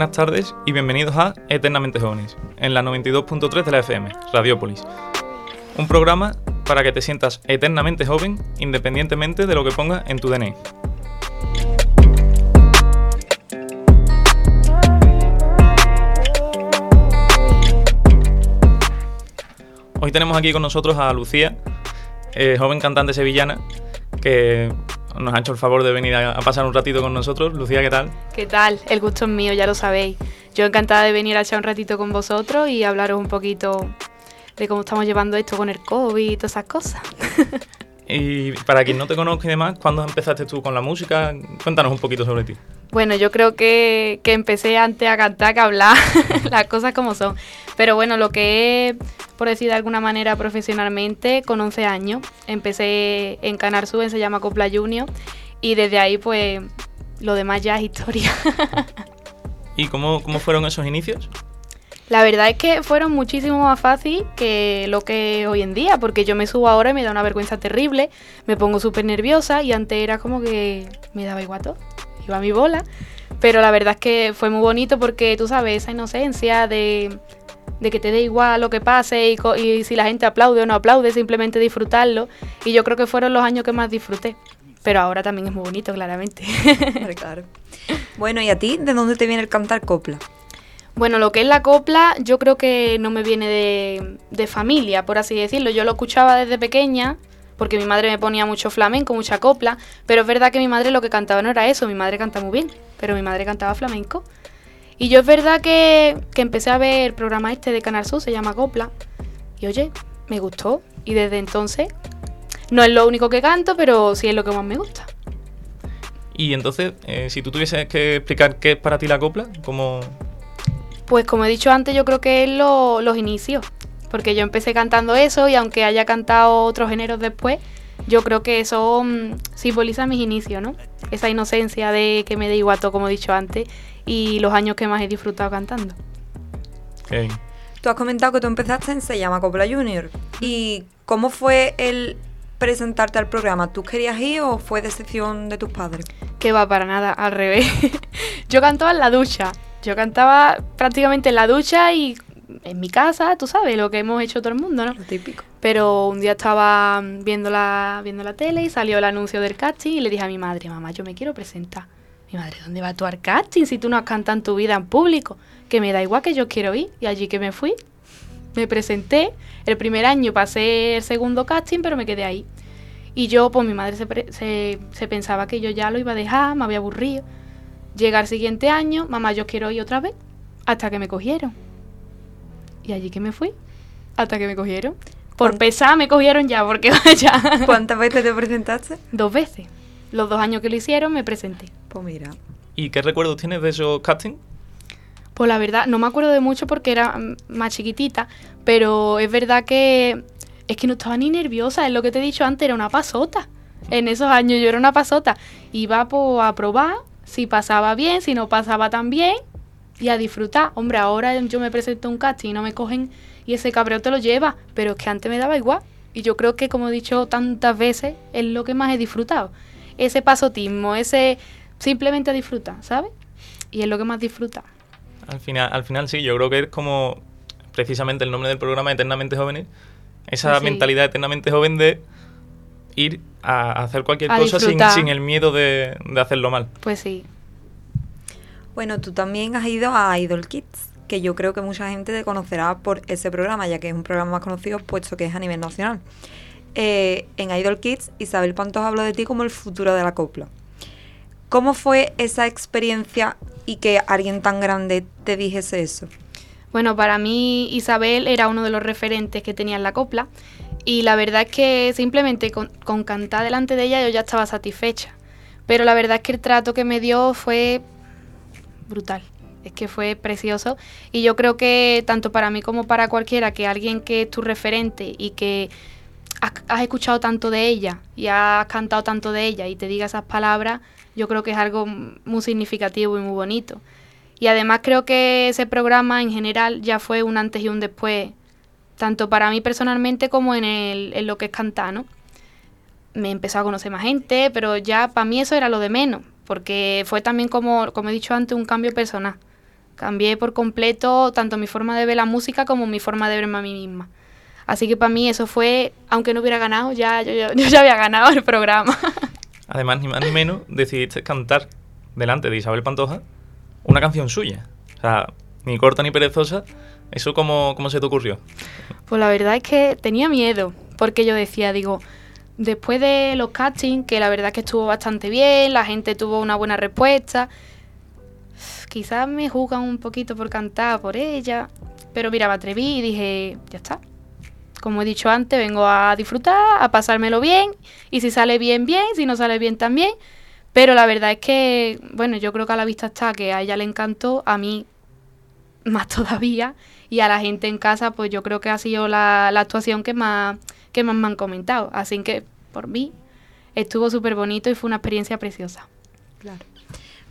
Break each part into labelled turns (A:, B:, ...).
A: Buenas tardes y bienvenidos a Eternamente Jóvenes, en la 92.3 de la FM, Radiópolis. Un programa para que te sientas eternamente joven independientemente de lo que pongas en tu DNI. Hoy tenemos aquí con nosotros a Lucía, eh, joven cantante sevillana, que nos ha hecho el favor de venir a, pasar un ratito con nosotros. Lucía, ¿qué tal?
B: ¿Qué tal? El gusto es mío, ya lo sabéis. Yo encantada de venir a echar un ratito con vosotros y hablaros un poquito de cómo estamos llevando esto con el COVID y todas esas cosas.
A: y para quien no te conozca y demás, ¿cuándo empezaste tú con la música? Cuéntanos un poquito sobre ti.
B: Bueno, yo creo que, que empecé antes a cantar que a hablar, las cosas como son. Pero bueno, lo que es, por decir de alguna manera, profesionalmente, con 11 años, empecé en Canar Suben, se llama Copla Junior, y desde ahí, pues, lo demás ya es historia.
A: ¿Y cómo, cómo fueron esos inicios?
B: La verdad es que fueron muchísimo más fácil que lo que hoy en día, porque yo me subo ahora y me da una vergüenza terrible, me pongo súper nerviosa y antes era como que me daba igual todo a mi bola. Pero la verdad es que fue muy bonito porque tú sabes, esa inocencia de, que te dé igual lo que pase y, si la gente aplaude o no aplaude, simplemente disfrutarlo. Y yo creo que fueron los años que más disfruté. Pero ahora también es muy bonito, claramente.
C: Claro. Bueno, ¿y a ti de dónde te viene el cantar copla?
B: Bueno, lo que es la copla, yo creo que no me viene de, de familia, por así decirlo. Yo lo escuchaba desde pequeña, porque mi madre me ponía mucho flamenco, mucha copla, pero es verdad que mi madre lo que cantaba no era eso, mi madre canta muy bien, pero mi madre cantaba flamenco. Y yo es verdad que, empecé a ver el programa este de Canal Sur, se llama Copla, y oye, me gustó, y desde entonces no es lo único que canto, pero sí es lo que más me gusta.
A: Y entonces, eh, si tú tuvieses que explicar qué es para ti la copla, ¿cómo...?
B: Pues como he dicho antes, yo creo que es los inicios porque yo empecé cantando eso y aunque haya cantado otros géneros después, yo creo que eso mm, simboliza mis inicios, ¿no? Esa inocencia de que me da igual todo, como he dicho antes, y los años que más he disfrutado cantando.
C: Tú has comentado que tú empezaste en Se llama Copla Junior. ¿Y cómo fue el presentarte al programa? ¿Tú querías ir o fue decisión de tus padres?
B: Que va para nada, al revés. yo cantaba en la ducha. Yo cantaba prácticamente en la ducha y en mi casa, tú sabes, lo que hemos hecho todo el mundo, ¿no?
C: Lo típico.
B: Pero un día estaba viendo la, viendo la tele y salió el anuncio del casting y le dije a mi madre, mamá, yo me quiero presentar. Mi madre, ¿dónde va tú al casting si tú no has cantado en tu vida en público? Que me da igual que yo quiero ir. Y allí que me fui, me presenté. El primer año pasé el segundo casting, pero me quedé ahí. Y yo, pues mi madre se, se, se pensaba que yo ya lo iba a dejar, me había aburrido. Llega el siguiente año, mamá, yo quiero ir otra vez, hasta que me cogieron. Y allí que me fui, hasta que me cogieron. Por pesar me cogieron ya, porque vaya.
C: ¿Cuántas veces te presentaste?
B: Dos veces. Los dos años que lo hicieron me presenté.
C: Pues mira.
A: ¿Y qué recuerdos tienes de esos castings?
B: Pues la verdad, no me acuerdo de mucho porque era más chiquitita, pero es verdad que es que no estaba ni nerviosa, es lo que te he dicho antes, era una pasota. En esos años yo era una pasota. Iba pues, a probar, si pasaba bien, si no pasaba tan bien, y a disfrutar. Hombre, ahora yo me presento un casting y no me cogen y ese cabreo te lo lleva, pero es que antes me daba igual. Y yo creo que, como he dicho tantas veces, es lo que más he disfrutado. Ese pasotismo, ese simplemente disfrutar, ¿sabes? Y es lo que más disfruta.
A: Al final, al final sí, yo creo que es como precisamente el nombre del programa Eternamente Jóvenes, esa mentalidad eternamente joven de ir a hacer cualquier cosa sin, sin, el miedo de, de hacerlo mal.
B: Pues sí,
C: bueno, tú también has ido a Idol Kids, que yo creo que mucha gente te conocerá por ese programa, ya que es un programa más conocido, puesto que es a nivel nacional. Eh, en Idol Kids, Isabel Pantos habló de ti como el futuro de la copla. ¿Cómo fue esa experiencia y que alguien tan grande te dijese eso?
B: Bueno, para mí Isabel era uno de los referentes que tenía en la copla y la verdad es que simplemente con, cantar delante de ella yo ya estaba satisfecha. Pero la verdad es que el trato que me dio fue brutal. Es que fue precioso y yo creo que tanto para mí como para cualquiera que alguien que es tu referente y que has, escuchado tanto de ella y has cantado tanto de ella y te diga esas palabras, yo creo que es algo muy significativo y muy bonito. Y además creo que ese programa en general ya fue un antes y un después, tanto para mí personalmente como en, el, lo que es cantar, ¿no? Me empezó a conocer más gente, pero ya para mí eso era lo de menos porque fue también como, como he dicho antes, un cambio personal. Cambié por completo tanto mi forma de ver la música como mi forma de verme a mí misma. Así que para mí eso fue, aunque no hubiera ganado, ya yo, yo ya había ganado el programa.
A: Además, ni más ni menos, decidiste cantar delante de Isabel Pantoja una canción suya. O sea, ni corta ni perezosa. ¿Eso cómo, cómo se te ocurrió?
B: Pues la verdad es que tenía miedo, porque yo decía, digo, después de los castings, que la verdad es que estuvo bastante bien, la gente tuvo una buena respuesta, quizás me juzgan un poquito por cantar por ella, pero mira, me atreví y dije, ya está. Como he dicho antes, vengo a disfrutar, a pasármelo bien, y si sale bien, bien, si no sale bien, también. Pero la verdad es que, bueno, yo creo que a la vista está que a ella le encantó, a mí más todavía, y a la gente en casa, pues yo creo que ha sido la, actuación que más, que más me han comentado. Así que, por mí, estuvo súper bonito y fue una experiencia preciosa.
C: Claro.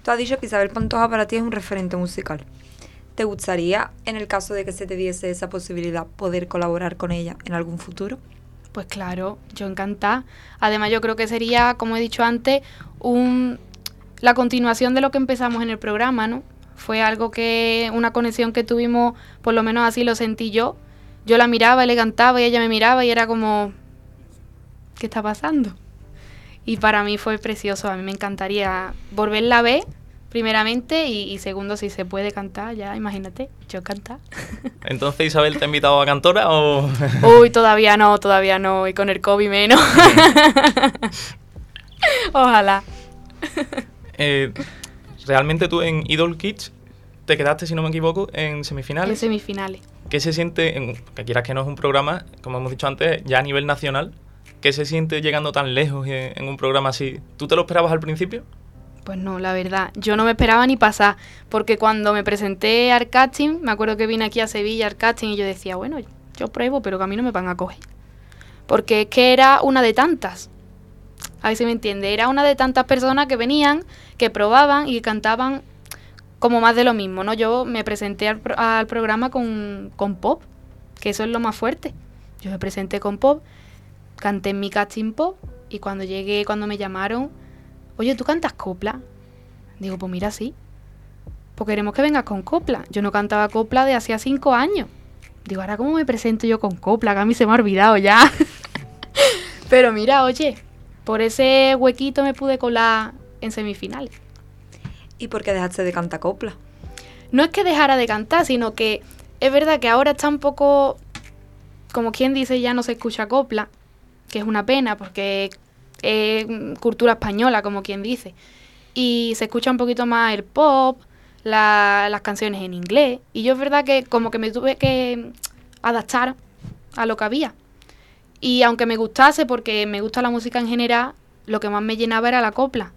C: Tú has dicho que Isabel Pantoja para ti es un referente musical. ¿Te gustaría, en el caso de que se te diese esa posibilidad, poder colaborar con ella en algún futuro?
B: Pues claro, yo encantada. Además, yo creo que sería, como he dicho antes, un, la continuación de lo que empezamos en el programa, ¿no? Fue algo que, una conexión que tuvimos, por lo menos así lo sentí yo. Yo la miraba, le cantaba y ella me miraba y era como, ¿qué está pasando? Y para mí fue precioso, a mí me encantaría volverla a ver, primeramente, y, segundo, si se puede cantar, ya imagínate, yo cantar.
A: Entonces, Isabel, ¿te ha invitado a cantora o...?
B: Uy, todavía no, todavía no, y con el COVID menos. Ojalá.
A: Eh, realmente tú en Idol Kids te quedaste, si no me equivoco, en semifinales.
B: En semifinales.
A: ¿Qué se siente, en, que quieras que no es un programa, como hemos dicho antes, ya a nivel nacional? ¿Qué se siente llegando tan lejos en, un programa así? ¿Tú te lo esperabas al principio?
B: Pues no, la verdad, yo no me esperaba ni pasar, porque cuando me presenté al casting, me acuerdo que vine aquí a Sevilla al casting y yo decía, bueno, yo pruebo, pero que a mí no me van a coger. Porque es que era una de tantas. A ver si me entiende. Era una de tantas personas que venían, que probaban y cantaban como más de lo mismo, ¿no? Yo me presenté al, programa con, con, pop, que eso es lo más fuerte. Yo me presenté con pop, canté en mi casting pop y cuando llegué, cuando me llamaron, oye, ¿tú cantas copla? Digo, pues mira, sí. Pues queremos que vengas con copla. Yo no cantaba copla de hacía cinco años. Digo, ahora cómo me presento yo con copla, que a mí se me ha olvidado ya. Pero mira, oye, por ese huequito me pude colar en semifinales.
C: ¿Y por qué dejaste de cantar copla?
B: No es que dejara de cantar, sino que es verdad que ahora está un poco, como quien dice, ya no se escucha copla, que es una pena porque es cultura española, como quien dice. Y se escucha un poquito más el pop, las canciones en inglés. Y yo es verdad que como que me tuve que adaptar a lo que había. Y aunque me gustase, porque me gusta la música en general, lo que más me llenaba era la copla.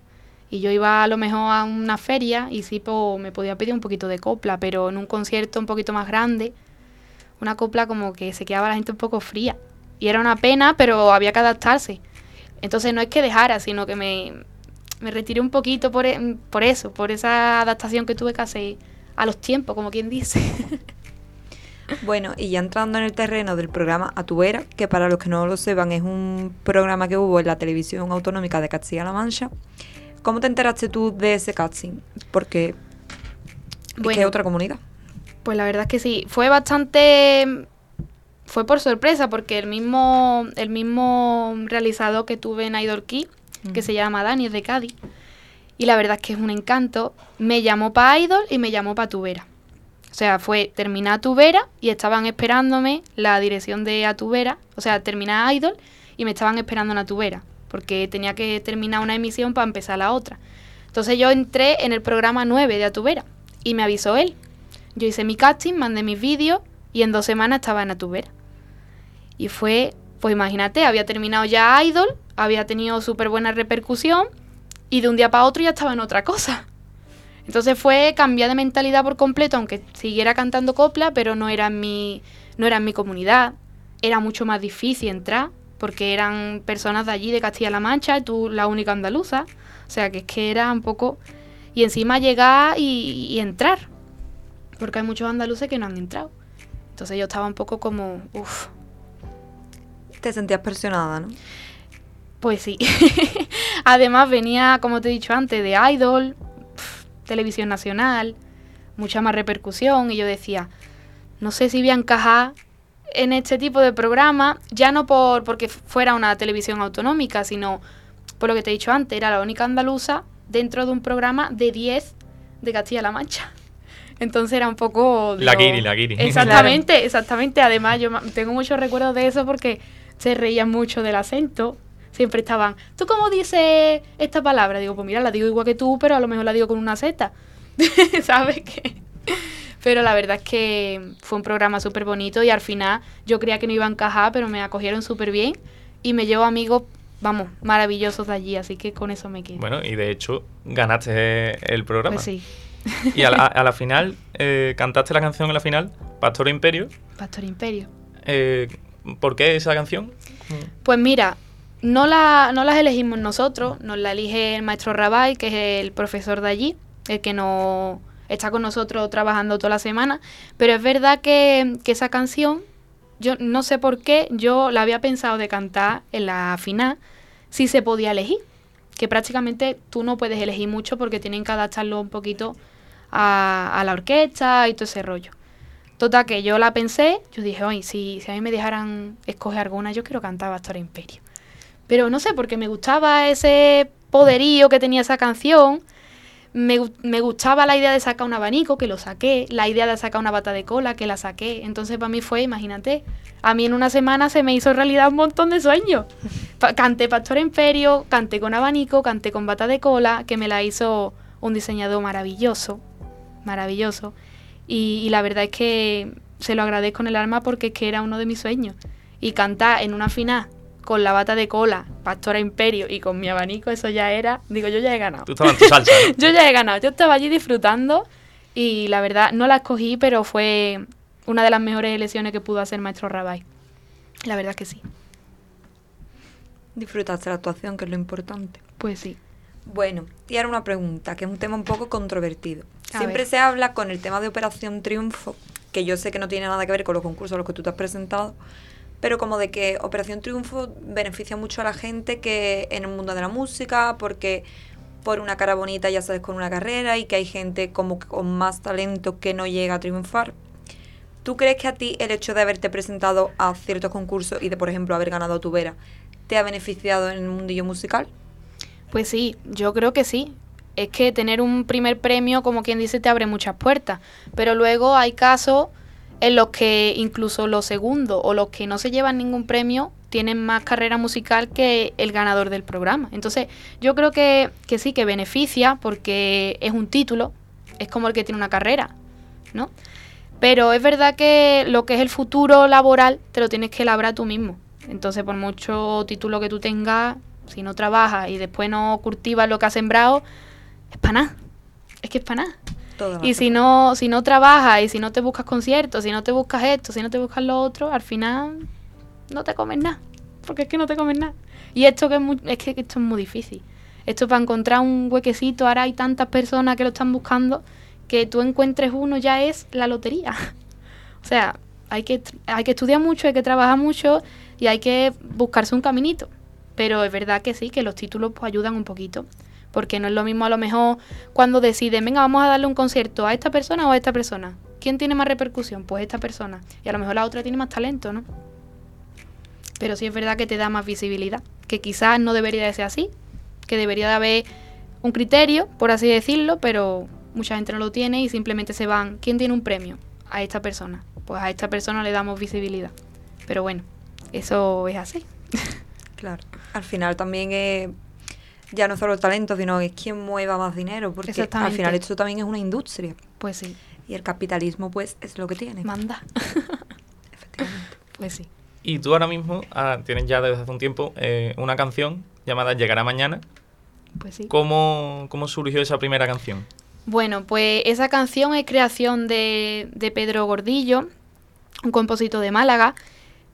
B: Y yo iba a lo mejor a una feria y sí pues, me podía pedir un poquito de copla, pero en un concierto un poquito más grande, una copla como que se quedaba la gente un poco fría. Y era una pena, pero había que adaptarse. Entonces no es que dejara, sino que me, me retiré un poquito por, e, por eso, por esa adaptación que tuve que hacer a los tiempos, como quien dice.
C: Bueno, y ya entrando en el terreno del programa A tu vera, que para los que no lo sepan es un programa que hubo en la televisión autonómica de Castilla-La Mancha, ¿cómo te enteraste tú de ese casting? Porque bueno, ¿qué otra comunidad?
B: Pues la verdad es que sí, fue bastante fue por sorpresa porque el mismo el mismo realizador que tuve en Idol Key, que se llama Dani, es de Cádiz, y la verdad es que es un encanto, me llamó para Idol y me llamó para Tubera. O sea, fue terminar Tubera y estaban esperándome la dirección de Atubera, o sea, terminar Idol y me estaban esperando en Atubera, porque tenía que terminar una emisión para empezar la otra. Entonces yo entré en el programa 9 de Atubera y me avisó él. Yo hice mi casting, mandé mis vídeos y en dos semanas estaba en Atubera. Y fue, pues imagínate, había terminado ya Idol, había tenido súper buena repercusión y de un día para otro ya estaba en otra cosa. Entonces fue cambiar de mentalidad por completo, aunque siguiera cantando copla, pero no era en mi, no era en mi comunidad. Era mucho más difícil entrar, porque eran personas de allí, de Castilla-La Mancha, y tú la única andaluza. O sea, que es que era un poco... Y encima llegar y, entrar, porque hay muchos andaluces que no han entrado. Entonces yo estaba un poco como, uff.
C: Te sentías presionada, ¿no?
B: Pues sí. Además venía, como te he dicho antes, de Idol, televisión nacional, mucha más repercusión y yo decía, no sé si voy a encajar en este tipo de programa, ya no por porque fuera una televisión autonómica, sino por lo que te he dicho antes, era la única andaluza dentro de un programa de 10 de Castilla-La Mancha. Entonces era un poco...
A: la guiri, la guiri.
B: Exactamente, exactamente. Además, yo tengo muchos recuerdos de eso porque se reían mucho del acento. Siempre estaban, ¿tú cómo dices esta palabra? Digo, pues mira, la digo igual que tú, pero a lo mejor la digo con una Z. ¿Sabes qué? Pero la verdad es que fue un programa súper bonito y al final yo creía que no iba a encajar, pero me acogieron súper bien y me llevo amigos, vamos, maravillosos de allí, así que con eso me quedo.
A: Bueno, y de hecho ganaste el programa.
B: Pues sí.
A: Y a la, final, eh, cantaste la canción en la final, Pastor Imperio.
B: Pastor Imperio.
A: Eh, ¿Por qué esa canción?
B: Pues mira, no, la, no las elegimos nosotros, nos la elige el maestro Rabay, que es el profesor de allí, el que no está con nosotros trabajando toda la semana, pero es verdad que, que esa canción, yo no sé por qué, yo la había pensado de cantar en la final, si se podía elegir, que prácticamente tú no puedes elegir mucho porque tienen que adaptarlo un poquito a, a la orquesta y todo ese rollo. Total, que yo la pensé, yo dije, oye, si, si a mí me dejaran escoger alguna, yo quiero cantar Bastora Imperio. Pero no sé, porque me gustaba ese poderío que tenía esa canción, me, me, gustaba la idea de sacar un abanico, que lo saqué, la idea de sacar una bata de cola, que la saqué. Entonces para mí fue, imagínate, a mí en una semana se me hizo realidad un montón de sueños. canté Pastor Imperio, canté con abanico, canté con bata de cola, que me la hizo un diseñador maravilloso, maravilloso. Y, la verdad es que se lo agradezco en el alma porque es que era uno de mis sueños. Y cantar en una final con la bata de cola, Pastora Imperio y con mi abanico, eso ya era, digo, yo ya he ganado.
A: Tú estabas en tu salsa.
B: yo ya he ganado, yo estaba allí disfrutando y la verdad no la escogí, pero fue una de las mejores elecciones que pudo hacer Maestro Rabay. La verdad que sí.
C: Disfrutaste la actuación, que es lo importante.
B: Pues sí.
C: Bueno, y ahora una pregunta, que es un tema un poco controvertido. Siempre se habla con el tema de Operación Triunfo, que yo sé que no tiene nada que ver con los concursos a los que tú te has presentado, pero como de que Operación Triunfo beneficia mucho a la gente que en el mundo de la música, porque por una cara bonita ya sabes con una carrera y que hay gente como con más talento que no llega a triunfar. ¿Tú crees que a ti el hecho de haberte presentado a ciertos concursos y de, por ejemplo, haber ganado tu vera, te ha beneficiado en el mundillo musical?
B: Pues sí, yo creo que sí. Es que tener un primer premio, como quien dice, te abre muchas puertas. Pero luego hay casos en los que incluso los segundos o los que no se llevan ningún premio tienen más carrera musical que el ganador del programa. Entonces, yo creo que, que sí, que beneficia porque es un título, es como el que tiene una carrera, ¿no? Pero es verdad que lo que es el futuro laboral te lo tienes que labrar tú mismo. Entonces, por mucho título que tú tengas, si no trabajas y después no cultivas lo que has sembrado, es para nada. Es que es para nada. Y si no, si no trabajas y si no te buscas conciertos, si no te buscas esto, si no te buscas lo otro, al final no te comes nada. Porque es que no te comes nada. Y esto que es, es que esto es muy difícil. Esto para encontrar un huequecito, ahora hay tantas personas que lo están buscando que tú encuentres uno ya es la lotería. o sea, hay que, hay que estudiar mucho, hay que trabajar mucho y hay que buscarse un caminito. Pero es verdad que sí, que los títulos pues ayudan un poquito. Porque no es lo mismo a lo mejor cuando deciden, venga, vamos a darle un concierto a esta persona o a esta persona. ¿Quién tiene más repercusión? Pues esta persona. Y a lo mejor la otra tiene más talento, ¿no? Pero sí es verdad que te da más visibilidad. Que quizás no debería de ser así. Que debería de haber un criterio, por así decirlo, pero mucha gente no lo tiene y simplemente se van. ¿Quién tiene un premio? A esta persona. Pues a esta persona le damos visibilidad. Pero bueno, eso es así.
C: Claro. Al final también es ya no solo el talento, sino es quien mueva más dinero, porque al final esto también es una industria.
B: Pues sí.
C: Y el capitalismo, pues, es lo que tiene.
B: Manda. Efectivamente. Pues sí.
A: Y tú ahora mismo ah, tienes ya desde hace un tiempo eh, una canción llamada Llegará Mañana.
B: Pues sí.
A: ¿Cómo, ¿Cómo surgió esa primera canción?
B: Bueno, pues esa canción es creación de, de Pedro Gordillo, un compositor de Málaga,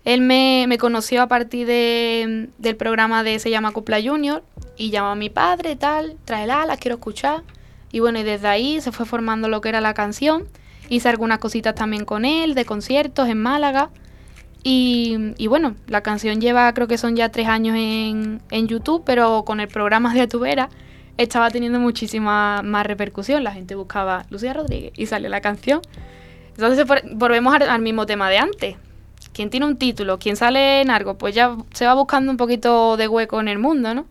B: él me, conoció a partir de, del programa de Se llama Cupla Junior y llamó a mi padre, tal, tráela, la quiero escuchar. Y bueno, y desde ahí se fue formando lo que era la canción. Hice algunas cositas también con él, de conciertos en Málaga. Y, y bueno, la canción lleva, creo que son ya tres años en, en YouTube, pero con el programa de Atubera.
D: estaba teniendo muchísima más repercusión. La gente buscaba Lucía Rodríguez y sale la canción. Entonces volvemos al, mismo tema de antes. ¿Quién tiene un título? ¿Quién sale en algo? Pues ya se va buscando un poquito de hueco en el mundo, ¿no?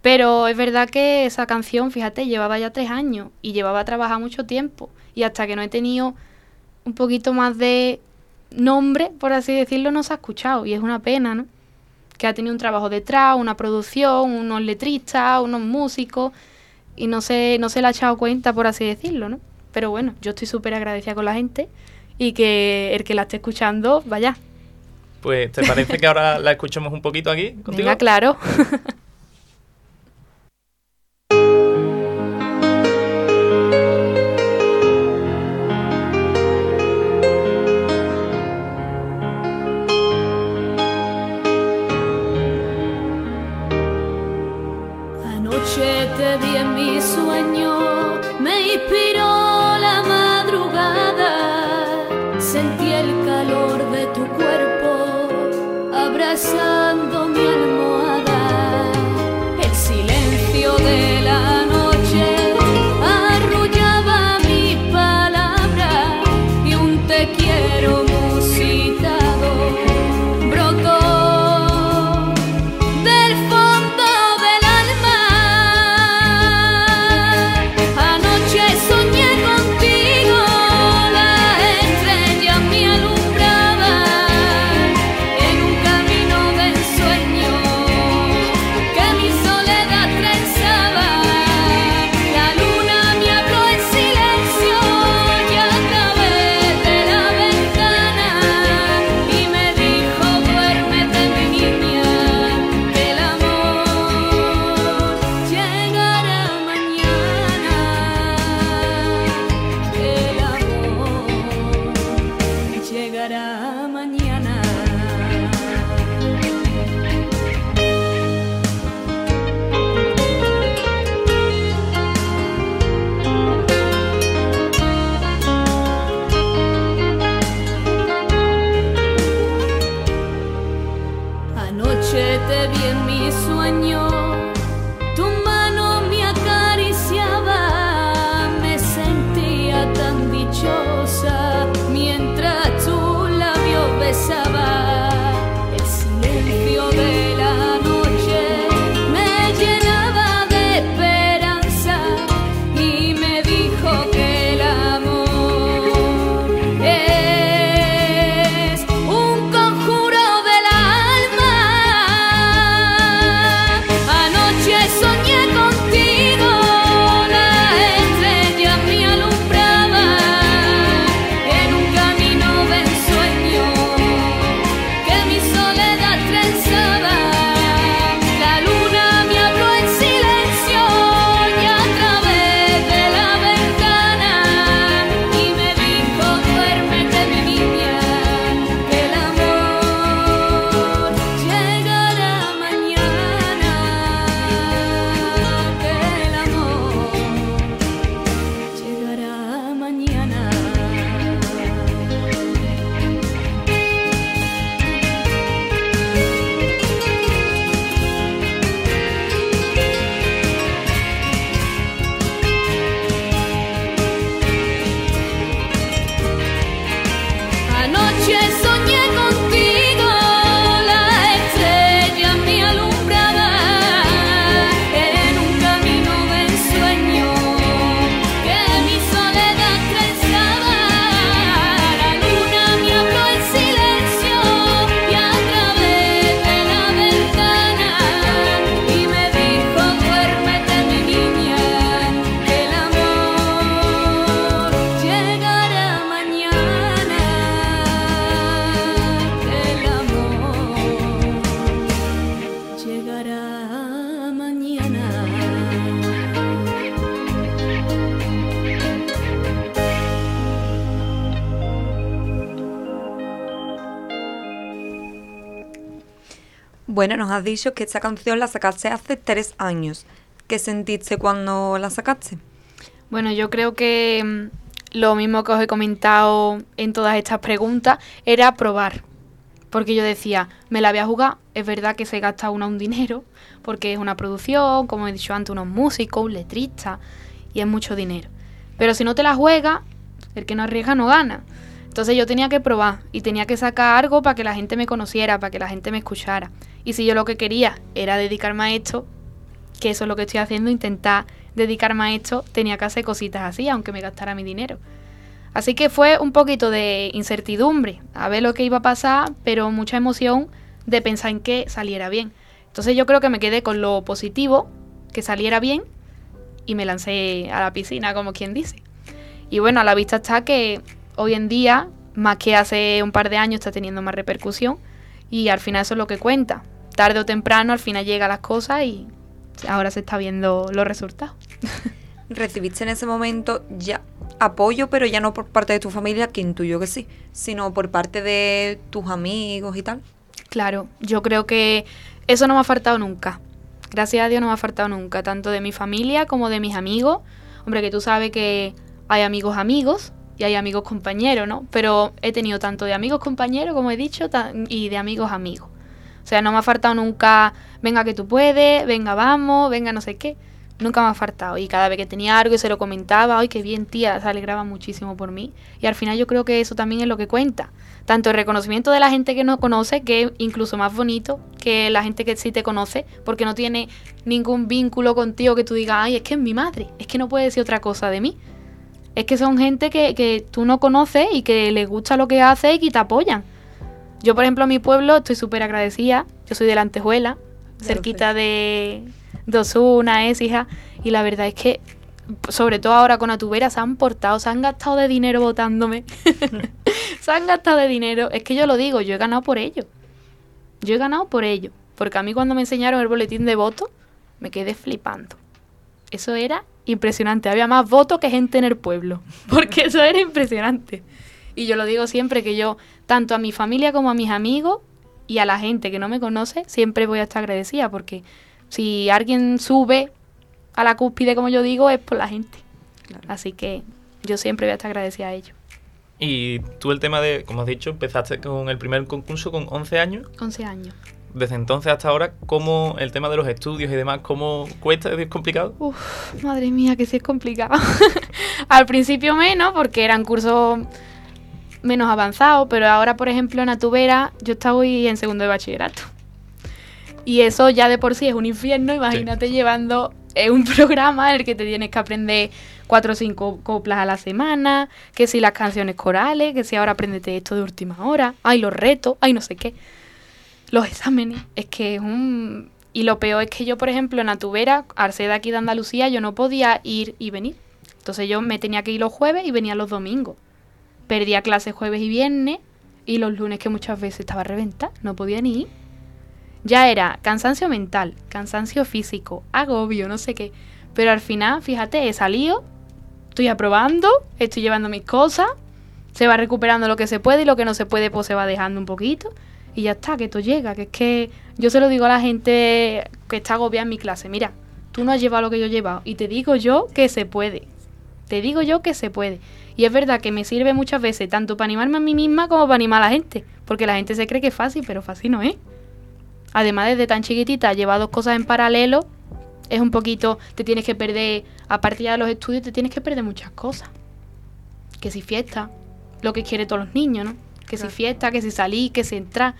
D: Pero es verdad que esa canción, fíjate, llevaba ya tres años y llevaba a trabajar mucho tiempo. Y hasta que no he tenido un poquito más de nombre, por así decirlo, no se ha escuchado. Y es una pena, ¿no? Que ha tenido un trabajo detrás, una producción, unos letristas, unos músicos. Y no se, no se le ha echado cuenta, por así decirlo, ¿no? Pero bueno, yo estoy súper agradecida con la gente y que el que la esté escuchando, vaya.
A: Pues, ¿te parece que ahora la escuchemos un poquito aquí
D: contigo? Venga, claro.
C: Bueno, nos has dicho que esta canción la sacaste hace tres años. ¿Qué sentiste cuando la sacaste?
D: Bueno, yo creo que mm, lo mismo que os he comentado en todas estas preguntas era probar.
B: Porque yo decía, me la voy a jugar, es verdad que se gasta una un dinero, porque es una producción, como he dicho antes, unos músicos, un letrista, y es mucho dinero. Pero si no te la juegas, el que no arriesga no gana. Entonces yo tenía que probar y tenía que sacar algo para que la gente me conociera, para que la gente me escuchara. Y si yo lo que quería era dedicarme a esto, que eso es lo que estoy haciendo, intentar dedicarme a esto, tenía que hacer cositas así, aunque me gastara mi dinero. Así que fue un poquito de incertidumbre, a ver lo que iba a pasar, pero mucha emoción de pensar en que saliera bien. Entonces yo creo que me quedé con lo positivo, que saliera bien, y me lancé a la piscina, como quien dice. Y bueno, a la vista está que hoy en día, más que hace un par de años, está teniendo más repercusión, y al final eso es lo que cuenta. Tarde o temprano, al final llega las cosas y ahora se está viendo los resultados.
C: ¿Recibiste en ese momento ya apoyo, pero ya no por parte de tu familia, que intuyo que sí, sino por parte de tus amigos y tal?
B: Claro, yo creo que eso no me ha faltado nunca. Gracias a Dios no me ha faltado nunca, tanto de mi familia como de mis amigos. Hombre, que tú sabes que hay amigos amigos y hay amigos compañeros, ¿no? Pero he tenido tanto de amigos compañeros, como he dicho, y de amigos amigos. O sea, no me ha faltado nunca, venga que tú puedes, venga vamos, venga no sé qué. Nunca me ha faltado. Y cada vez que tenía algo y se lo comentaba, ay, qué bien tía, se alegraba muchísimo por mí. Y al final yo creo que eso también es lo que cuenta. Tanto el reconocimiento de la gente que nos conoce, que es incluso más bonito que la gente que sí te conoce, porque no tiene ningún vínculo contigo que tú digas, ay, es que es mi madre, es que no puede decir otra cosa de mí. Es que son gente que, que tú no conoces y que les gusta lo que hace y que te apoyan. Yo, por ejemplo, a mi pueblo estoy súper agradecida. Yo soy de la Antejuela, cerquita de, Dosuna, es hija. Y la verdad es que, sobre todo ahora con Atubera, se han portado, se han gastado de dinero votándome. se han gastado de dinero. Es que yo lo digo, yo he ganado por ello. Yo he ganado por ello. Porque a mí cuando me enseñaron el boletín de voto, me quedé flipando. Eso era impresionante. Había más votos que gente en el pueblo. Porque eso era impresionante. Y yo lo digo siempre que yo, tanto a mi familia como a mis amigos y a la gente que no me conoce, siempre voy a estar agradecida porque si alguien sube a la cúspide, como yo digo, es por la gente. Así que yo siempre voy a estar agradecida a ellos.
A: Y tú el tema de, como has dicho, empezaste con el primer concurso con 11 años.
B: 11 años.
A: Desde entonces hasta ahora, ¿cómo el tema de los estudios y demás, cómo cuesta? ¿Es complicado?
B: Uf, madre mía, que sí es complicado. Al principio menos, porque eran cursos menos avanzado, pero ahora, por ejemplo, en Atubera yo estoy en segundo de bachillerato. Y eso ya de por sí es un infierno, imagínate llevando eh, un programa en el que te tienes que aprender cuatro o cinco coplas a la semana, que si las canciones corales, que si ahora aprendete esto de última hora, hay los retos, hay no sé qué. Los exámenes, es que es un... Y lo peor es que yo, por ejemplo, en Atubera, al ser de aquí de Andalucía, yo no podía ir y venir. Entonces yo me tenía que ir los jueves y venía los domingos. Perdía clases jueves y viernes y los lunes que muchas veces estaba reventada, no podía ni ir. Ya era cansancio mental, cansancio físico, agobio, no sé qué. Pero al final, fíjate, he salido, estoy aprobando, estoy llevando mis cosas, se va recuperando lo que se puede y lo que no se puede pues se va dejando un poquito. Y ya está, que esto llega, que es que yo se lo digo a la gente que está agobiada en mi clase, mira, tú no has llevado lo que yo he llevado y te digo yo que se puede. Te digo yo que se puede. Y es verdad que me sirve muchas veces tanto para animarme a mí misma como para animar a la gente. Porque la gente se cree que es fácil, pero fácil no es. Además, desde tan chiquitita, llevar dos cosas en paralelo es un poquito. Te tienes que perder, aparte ya de los estudios, te tienes que perder muchas cosas. Que si fiesta, lo que quiere todos los niños, ¿no? Que si fiesta, que si salir, que si entrar.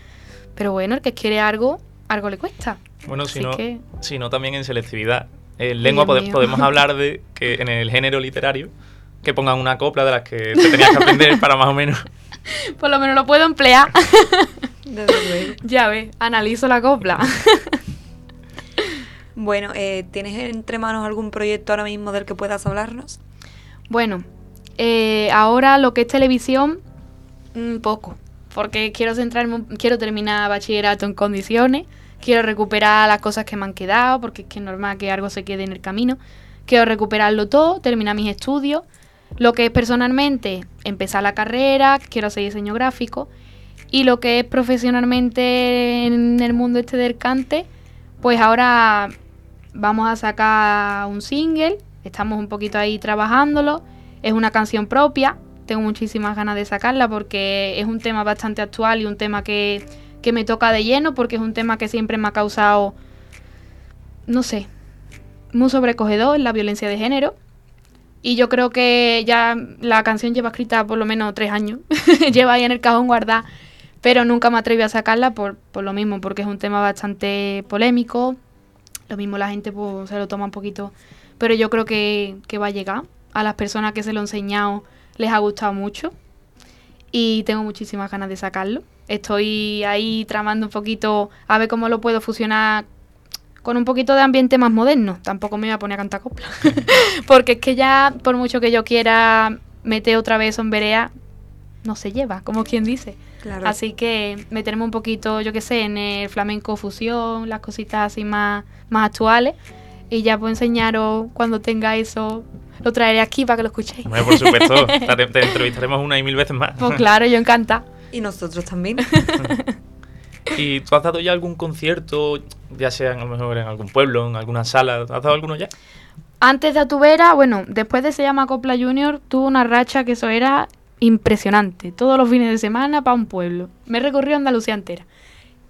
B: Pero bueno, el que quiere algo, algo le cuesta.
A: Bueno, si no, si no, también en selectividad. En lengua podemos hablar de que en el género literario que pongan una copla de las que te tenías que aprender para más o menos.
B: Por lo menos lo puedo emplear. ya ves, analizo la copla.
C: bueno, eh, ¿tienes entre manos algún proyecto ahora mismo del que puedas hablarnos?
B: Bueno, eh, ahora lo que es televisión, un poco. Porque quiero centrarme, quiero terminar bachillerato en condiciones, quiero recuperar las cosas que me han quedado, porque es que es normal que algo se quede en el camino. Quiero recuperarlo todo, terminar mis estudios lo que es personalmente, empezar la carrera, quiero hacer diseño gráfico. Y lo que es profesionalmente en el mundo este del cante, pues ahora vamos a sacar un single, estamos un poquito ahí trabajándolo. Es una canción propia, tengo muchísimas ganas de sacarla porque es un tema bastante actual y un tema que, que me toca de lleno porque es un tema que siempre me ha causado, no sé, muy sobrecogedor, la violencia de género. Y yo creo que ya la canción lleva escrita por lo menos tres años, lleva ahí en el cajón guardada, pero nunca me atreví a sacarla por, por lo mismo, porque es un tema bastante polémico. Lo mismo la gente pues, se lo toma un poquito, pero yo creo que, que va a llegar. A las personas que se lo he enseñado les ha gustado mucho y tengo muchísimas ganas de sacarlo. Estoy ahí tramando un poquito a ver cómo lo puedo fusionar con un poquito de ambiente más moderno. Tampoco me voy a poner a cantar copla. Porque es que ya, por mucho que yo quiera meter otra vez Berea, no se lleva, como quien dice. Así que meterme un poquito, yo qué sé, en el flamenco fusión, las cositas así más, más actuales. Y ya puedo enseñaros cuando tenga eso. Lo traeré aquí para que lo escuchéis.
A: por supuesto, te, te, entrevistaremos una y mil veces más.
B: Pues claro, yo encanta.
C: Y nosotros también.
A: ¿Y tú has dado ya algún concierto, ya sea a lo mejor en algún pueblo, en alguna sala? ¿Has dado alguno ya?
B: Antes de Atubera, bueno, después de Se llama Copla Junior, tuvo una racha que eso era impresionante. Todos los fines de semana para un pueblo. Me recorrió Andalucía entera.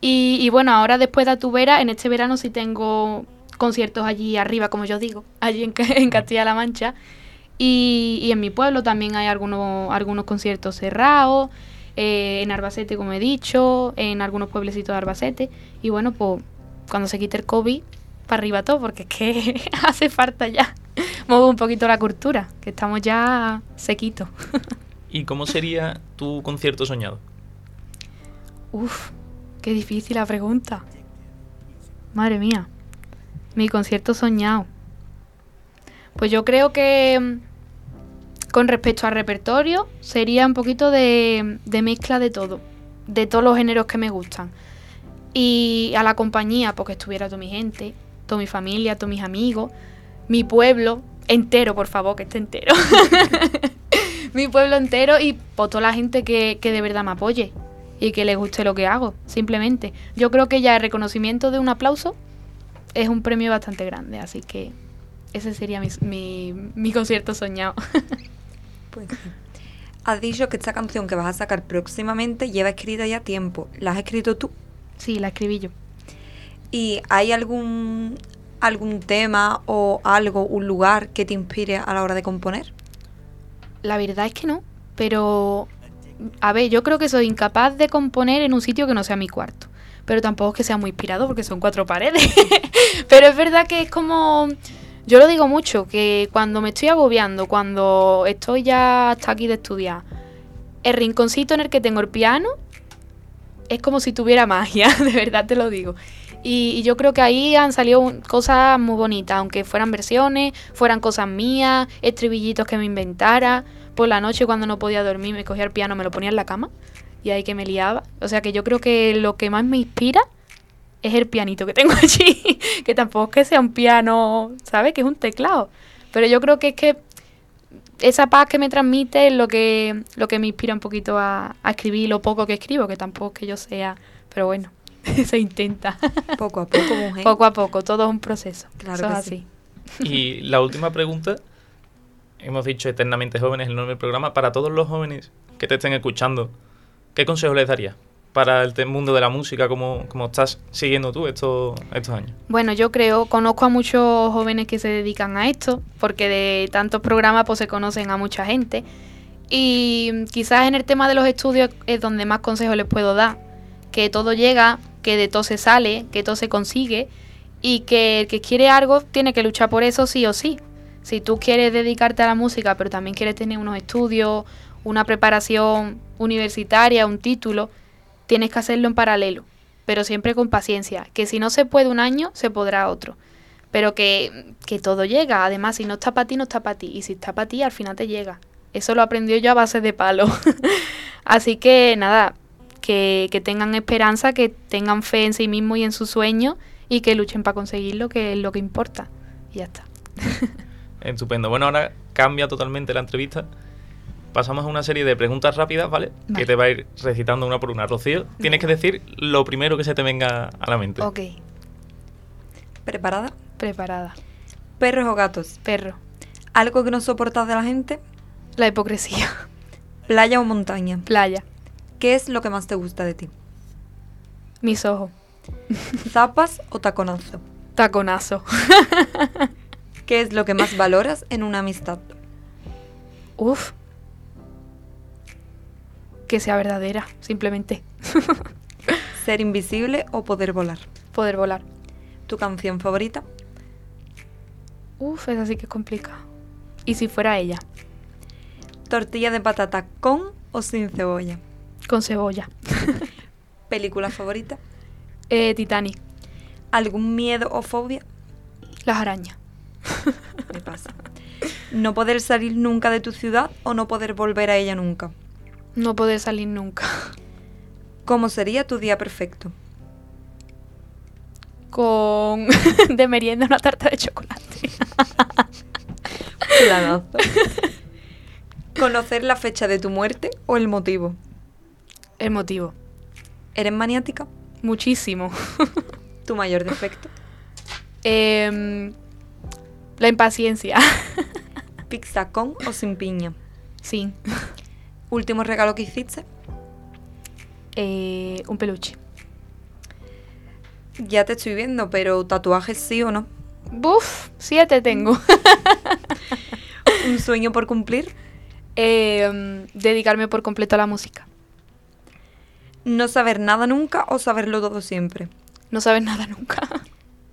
B: Y, bueno, ahora después de Atubera, en este verano sí tengo conciertos allí arriba, como yo digo, allí en, en Castilla-La Mancha. Y, y, en mi pueblo también hay algunos, algunos conciertos cerrados. Eh, en Arbacete, como he dicho, en algunos pueblecitos de Arbacete. Y bueno, pues cuando se quite el COVID, para arriba todo, porque es que hace falta ya mover un poquito la cultura, que estamos ya sequitos.
A: ¿Y cómo sería tu concierto soñado?
B: Uf, qué difícil la pregunta. Madre mía, mi concierto soñado. Pues yo creo que con respecto al repertorio, sería un poquito de, mezcla de todo, de todos los géneros que me gustan. Y a la compañía, porque estuviera toda mi gente, toda mi familia, todos mis amigos, mi pueblo entero, por favor, que esté entero. mi pueblo entero y por toda la gente que, que de verdad me apoye y que le guste lo que hago, simplemente. Yo creo que ya el reconocimiento de un aplauso es un premio bastante grande, así que ese sería mi, mi, mi concierto soñado.
C: Pues has dicho que esta canción que vas a sacar próximamente lleva escrita ya tiempo. ¿La has escrito tú?
B: Sí, la escribí yo.
C: ¿Y hay algún, algún tema o algo, un lugar que te inspire a la hora de componer?
B: La verdad es que no, pero a ver, yo creo que soy incapaz de componer en un sitio que no sea mi cuarto. Pero tampoco es que sea muy inspirado porque son cuatro paredes. pero es verdad que es como yo lo digo mucho, que cuando me estoy agobiando, cuando estoy ya hasta aquí de estudiar, el rinconcito en el que tengo el piano es como si tuviera magia, de verdad te lo digo. Y, yo creo que ahí han salido cosas muy bonitas, aunque fueran versiones, fueran cosas mías, estribillitos que me inventara. Por la noche cuando no podía dormir me cogía el piano, me lo ponía en la cama y ahí que me liaba. O sea que yo creo que lo que más me inspira es el pianito que tengo allí, que tampoco es que sea un piano, ¿sabes? Que es un teclado. Pero yo creo que es que esa paz que me transmite es lo que, lo que me inspira un poquito a, escribir lo poco que escribo, que tampoco es que yo sea, pero bueno, se intenta.
C: Poco a poco, mujer.
B: Poco a poco, todo es un proceso. Claro así.
A: Y la última pregunta, hemos dicho eternamente jóvenes, el nombre del programa, para todos los jóvenes que te estén escuchando, ¿qué consejo les darías? para el mundo de la música como, como estás siguiendo tú estos, estos años?
B: Bueno, yo creo, conozco a muchos jóvenes que se dedican a esto, porque de tantos programas pues se conocen a mucha gente. Y quizás en el tema de los estudios es donde más consejos les puedo dar. Que todo llega, que de todo se sale, que todo se consigue y que el que quiere algo tiene que luchar por eso sí o sí. Si tú quieres dedicarte a la música, pero también quieres tener unos estudios, una preparación universitaria, un título, tienes que hacerlo en paralelo, pero siempre con paciencia, que si no se puede un año, se podrá otro. Pero que, que todo llega, además, si no está para ti, no está para ti, y si está para ti, al final te llega. Eso lo aprendió yo a base de palo. Así que nada, que, que tengan esperanza, que tengan fe en sí mismos y en sus sueños y que luchen para conseguirlo, que es lo que importa. Y ya está.
A: Estupendo. Bueno, ahora cambia totalmente la entrevista pasamos a una serie de preguntas rápidas, ¿vale? Que te va a ir recitando una por una. Rocío, tienes que decir lo primero que se te venga a la mente.
B: Ok.
C: ¿Preparada?
B: Preparada.
C: ¿Perros o gatos?
B: Perro.
C: ¿Algo que no soportas de la gente?
B: La hipocresía.
C: ¿Playa o montaña?
B: Playa.
C: ¿Qué es lo que más te gusta de ti?
B: Mis ojos.
C: ¿Zapas o taconazo?
B: Taconazo.
C: ¿Qué es lo que más valoras en una amistad?
B: Uf. Que sea verdadera, simplemente.
C: ¿Ser invisible o poder volar?
B: Poder volar.
C: ¿Tu canción favorita?
B: Uf, esa sí que es complicada. ¿Y si fuera ella?
C: ¿Tortilla de patata con o sin cebolla?
B: Con cebolla.
C: ¿Película favorita?
B: Eh, Titanic.
C: ¿Algún miedo o fobia?
B: Las arañas.
C: Me pasa. ¿No poder salir nunca de tu ciudad o no poder volver a ella nunca?
B: No poder salir nunca.
C: ¿Cómo sería tu día perfecto?
B: Con de merienda una tarta de chocolate.
C: ¿Conocer la fecha de tu muerte o el motivo?
B: El motivo.
C: ¿Eres maniática?
B: Muchísimo.
C: ¿Tu mayor defecto?
B: Em, la impaciencia.
C: ¿Pizza con o sin piña?
B: Sí.
C: ¿Último regalo que hiciste?
B: Eh, un peluche.
C: Ya te estoy viendo, pero ¿tatuajes sí o no?
B: Buf, siete tengo.
C: ¿Un sueño por cumplir?
B: Em, dedicarme por completo a la música.
C: ¿No saber nada nunca o saberlo todo siempre?
B: No saber nada nunca.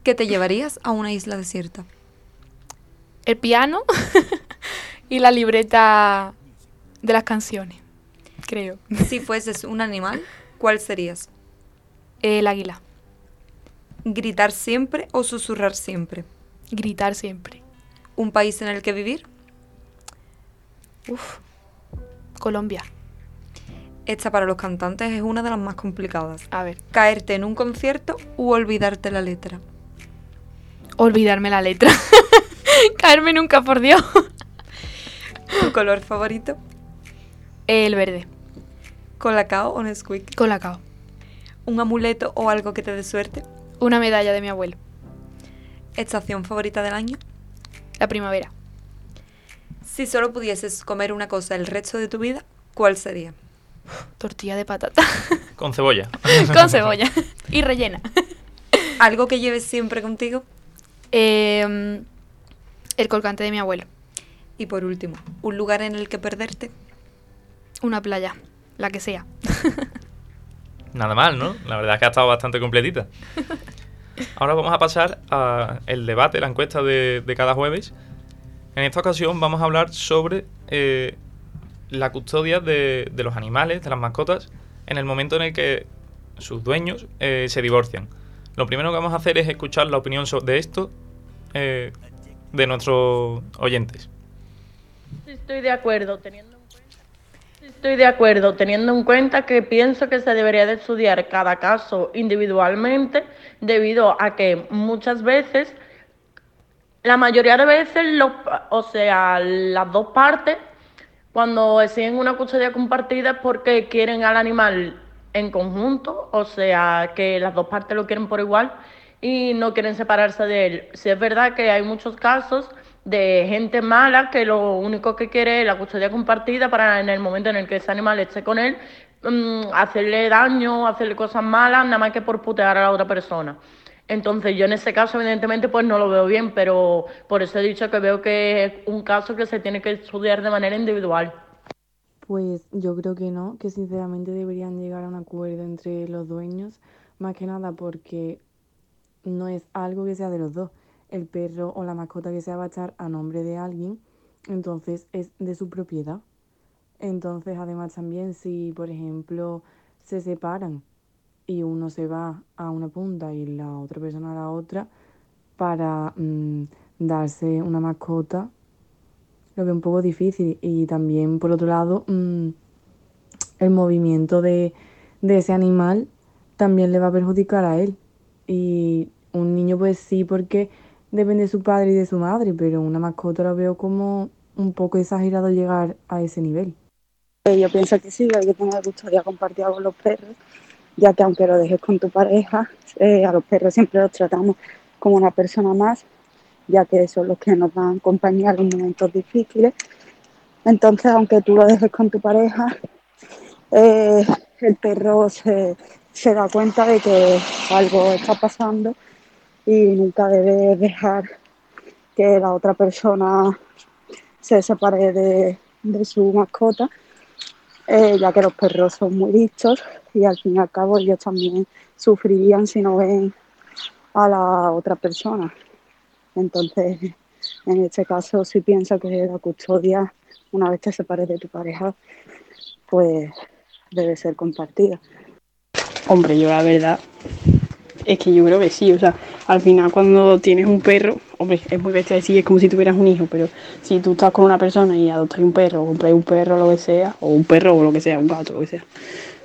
C: ¿Qué te llevarías a una isla desierta?
B: El piano y la libreta de las canciones, creo.
C: Si fueses un animal, ¿cuál serías?
B: El águila.
C: ¿Gritar siempre o susurrar siempre?
B: Gritar siempre.
C: ¿Un país en el que vivir?
B: Uf, Colombia.
C: Esta para los cantantes es una de las más complicadas.
B: A ver.
C: ¿Caerte en un concierto u olvidarte la letra?
B: Olvidarme la letra. Caerme nunca, por Dios.
C: ¿Tu color favorito?
B: El verde.
C: ¿Colacao o Nesquik?
B: Colacao.
C: ¿Un amuleto o algo que te dé suerte?
B: Una medalla de mi abuelo.
C: ¿Estación favorita del año?
B: La primavera.
C: Si solo pudieses comer una cosa el resto de tu vida, ¿cuál sería?
B: Tortilla de patata.
A: Con cebolla.
B: Con cebolla. Y rellena.
C: ¿Algo que lleves siempre contigo?
B: Em, el colgante de mi abuelo.
C: Y por último, ¿un lugar en el que perderte?
B: Una playa, la que sea.
A: Nada mal, ¿no? La verdad es que ha estado bastante completita. Ahora vamos a pasar al debate, la encuesta de, cada jueves. En esta ocasión vamos a hablar sobre eh, la custodia de, los animales, de las mascotas, en el momento en el que sus dueños eh, se divorcian. Lo primero que vamos a hacer es escuchar la opinión de esto eh, de nuestros oyentes.
E: Estoy de acuerdo, teniendo estoy de acuerdo, teniendo en cuenta que pienso que se debería de estudiar cada caso individualmente, debido a que muchas veces, la mayoría de veces, o sea, las dos partes cuando exigen una custodia compartida es porque quieren al animal en conjunto, o sea, que las dos partes lo quieren por igual y no quieren separarse de él. Si es verdad que hay muchos casos de gente mala que lo único que quiere es la custodia compartida para en el momento en el que ese animal esté con él, mm, hacerle daño, hacerle cosas malas, nada más que por putear a la otra persona. Entonces yo en ese caso evidentemente pues no lo veo bien, pero por eso he dicho que veo que es un caso que se tiene que estudiar de manera individual.
F: Pues yo creo que no, que sinceramente deberían llegar a un acuerdo entre los dueños, más que nada porque no es algo que sea de los dos. El perro o la mascota que se va a echar a nombre de alguien, entonces es de su propiedad. Entonces además también si por ejemplo se separan y uno se va a una punta y la otra persona a la otra para mm, darse una mascota, lo veo un poco difícil. Y también, por otro lado, mm, el movimiento de ese animal también le va a perjudicar a él. Y un niño pues sí porque depende de su padre y de su madre, pero una mascota lo veo como un poco exagerado llegar a ese nivel.
G: Yo pienso que sí, hay que tener custodia compartida con los perros ya que aunque lo dejes con tu pareja, eh, a los perros siempre los tratamos como una persona más, ya que son los que nos dan compañía en momentos difíciles. Entonces, aunque tú lo dejes con tu pareja, eh, el perro se, se da cuenta de que algo está pasando y nunca debe dejar que la otra persona se separe de, su mascota, eh, ya que los perros son muy listos y al fin y al cabo ellos también sufrirían si no ven a la otra persona. Entonces, en este caso, si pienso que la custodia, una vez te separes de tu pareja, pues debe ser compartida.
H: Hombre, yo la verdad es que yo creo que sí, o sea, al final cuando tienes un perro, hombre, es muy bestia decir, es como si tuvieras un hijo, pero si tú estás con una persona y adoptas un perro, o compras un perro, lo que sea, o un perro o lo que sea, un gato, lo que sea,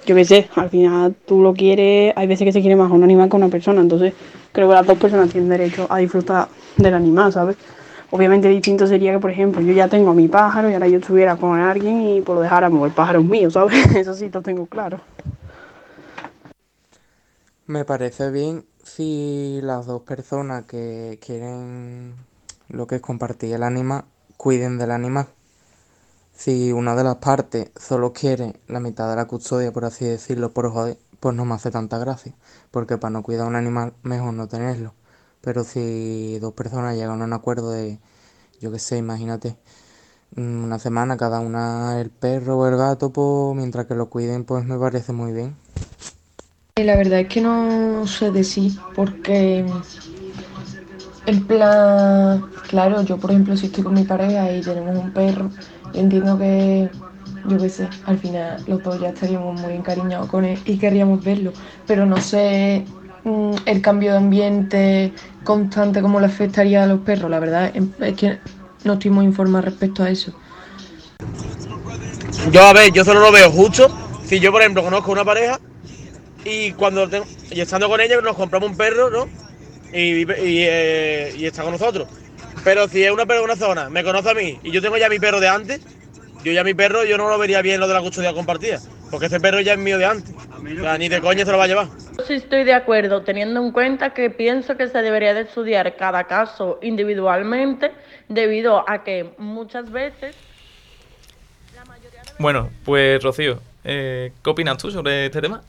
H: yo qué sé, al final tú lo quieres, hay veces que se quiere más un animal que una persona, entonces creo que las dos personas tienen derecho a disfrutar del animal, ¿sabes? Obviamente distinto sería que, por ejemplo, yo ya tengo a mi pájaro y ahora yo estuviera con alguien y por lo dejáramos, el pájaro es mío, ¿sabes? Eso sí lo tengo claro.
I: Me parece bien si las dos personas que quieren lo que es compartir el animal cuiden del animal. Si una de las partes solo quiere la mitad de la custodia, por así decirlo, por joder, pues no me hace tanta gracia. Porque para no cuidar un animal, mejor no tenerlo. Pero si dos personas llegan a un acuerdo de, yo qué sé, imagínate, mm, una semana cada una el perro o el gato, pues mientras que lo cuiden, pues me parece muy bien.
J: La verdad es que no sé decir, porque en plan, claro, yo por ejemplo si estoy con mi pareja y tenemos un perro, entiendo que, yo qué sé, al final los dos ya estaríamos muy encariñados con él y querríamos verlo, pero no sé mm, el cambio de ambiente constante cómo le afectaría a los perros, la verdad es que no estoy muy informada respecto a eso.
K: Yo a ver, yo solo lo veo justo si yo por ejemplo conozco una pareja y cuando y estando con ella nos compramos un perro, ¿no? Y, eh, y, está con nosotros. Pero si es una perro de una zona, me conoce a mí y yo tengo ya mi perro de antes, yo ya mi perro yo no lo vería bien lo de la custodia compartida, porque ese perro ya es mío de antes. ni de coña se lo va a llevar.
E: Sí estoy de acuerdo, teniendo en cuenta que pienso que se debería de estudiar cada caso individualmente, debido a que muchas veces...
A: Bueno, pues Rocío, eh, ¿qué opinas tú sobre este tema?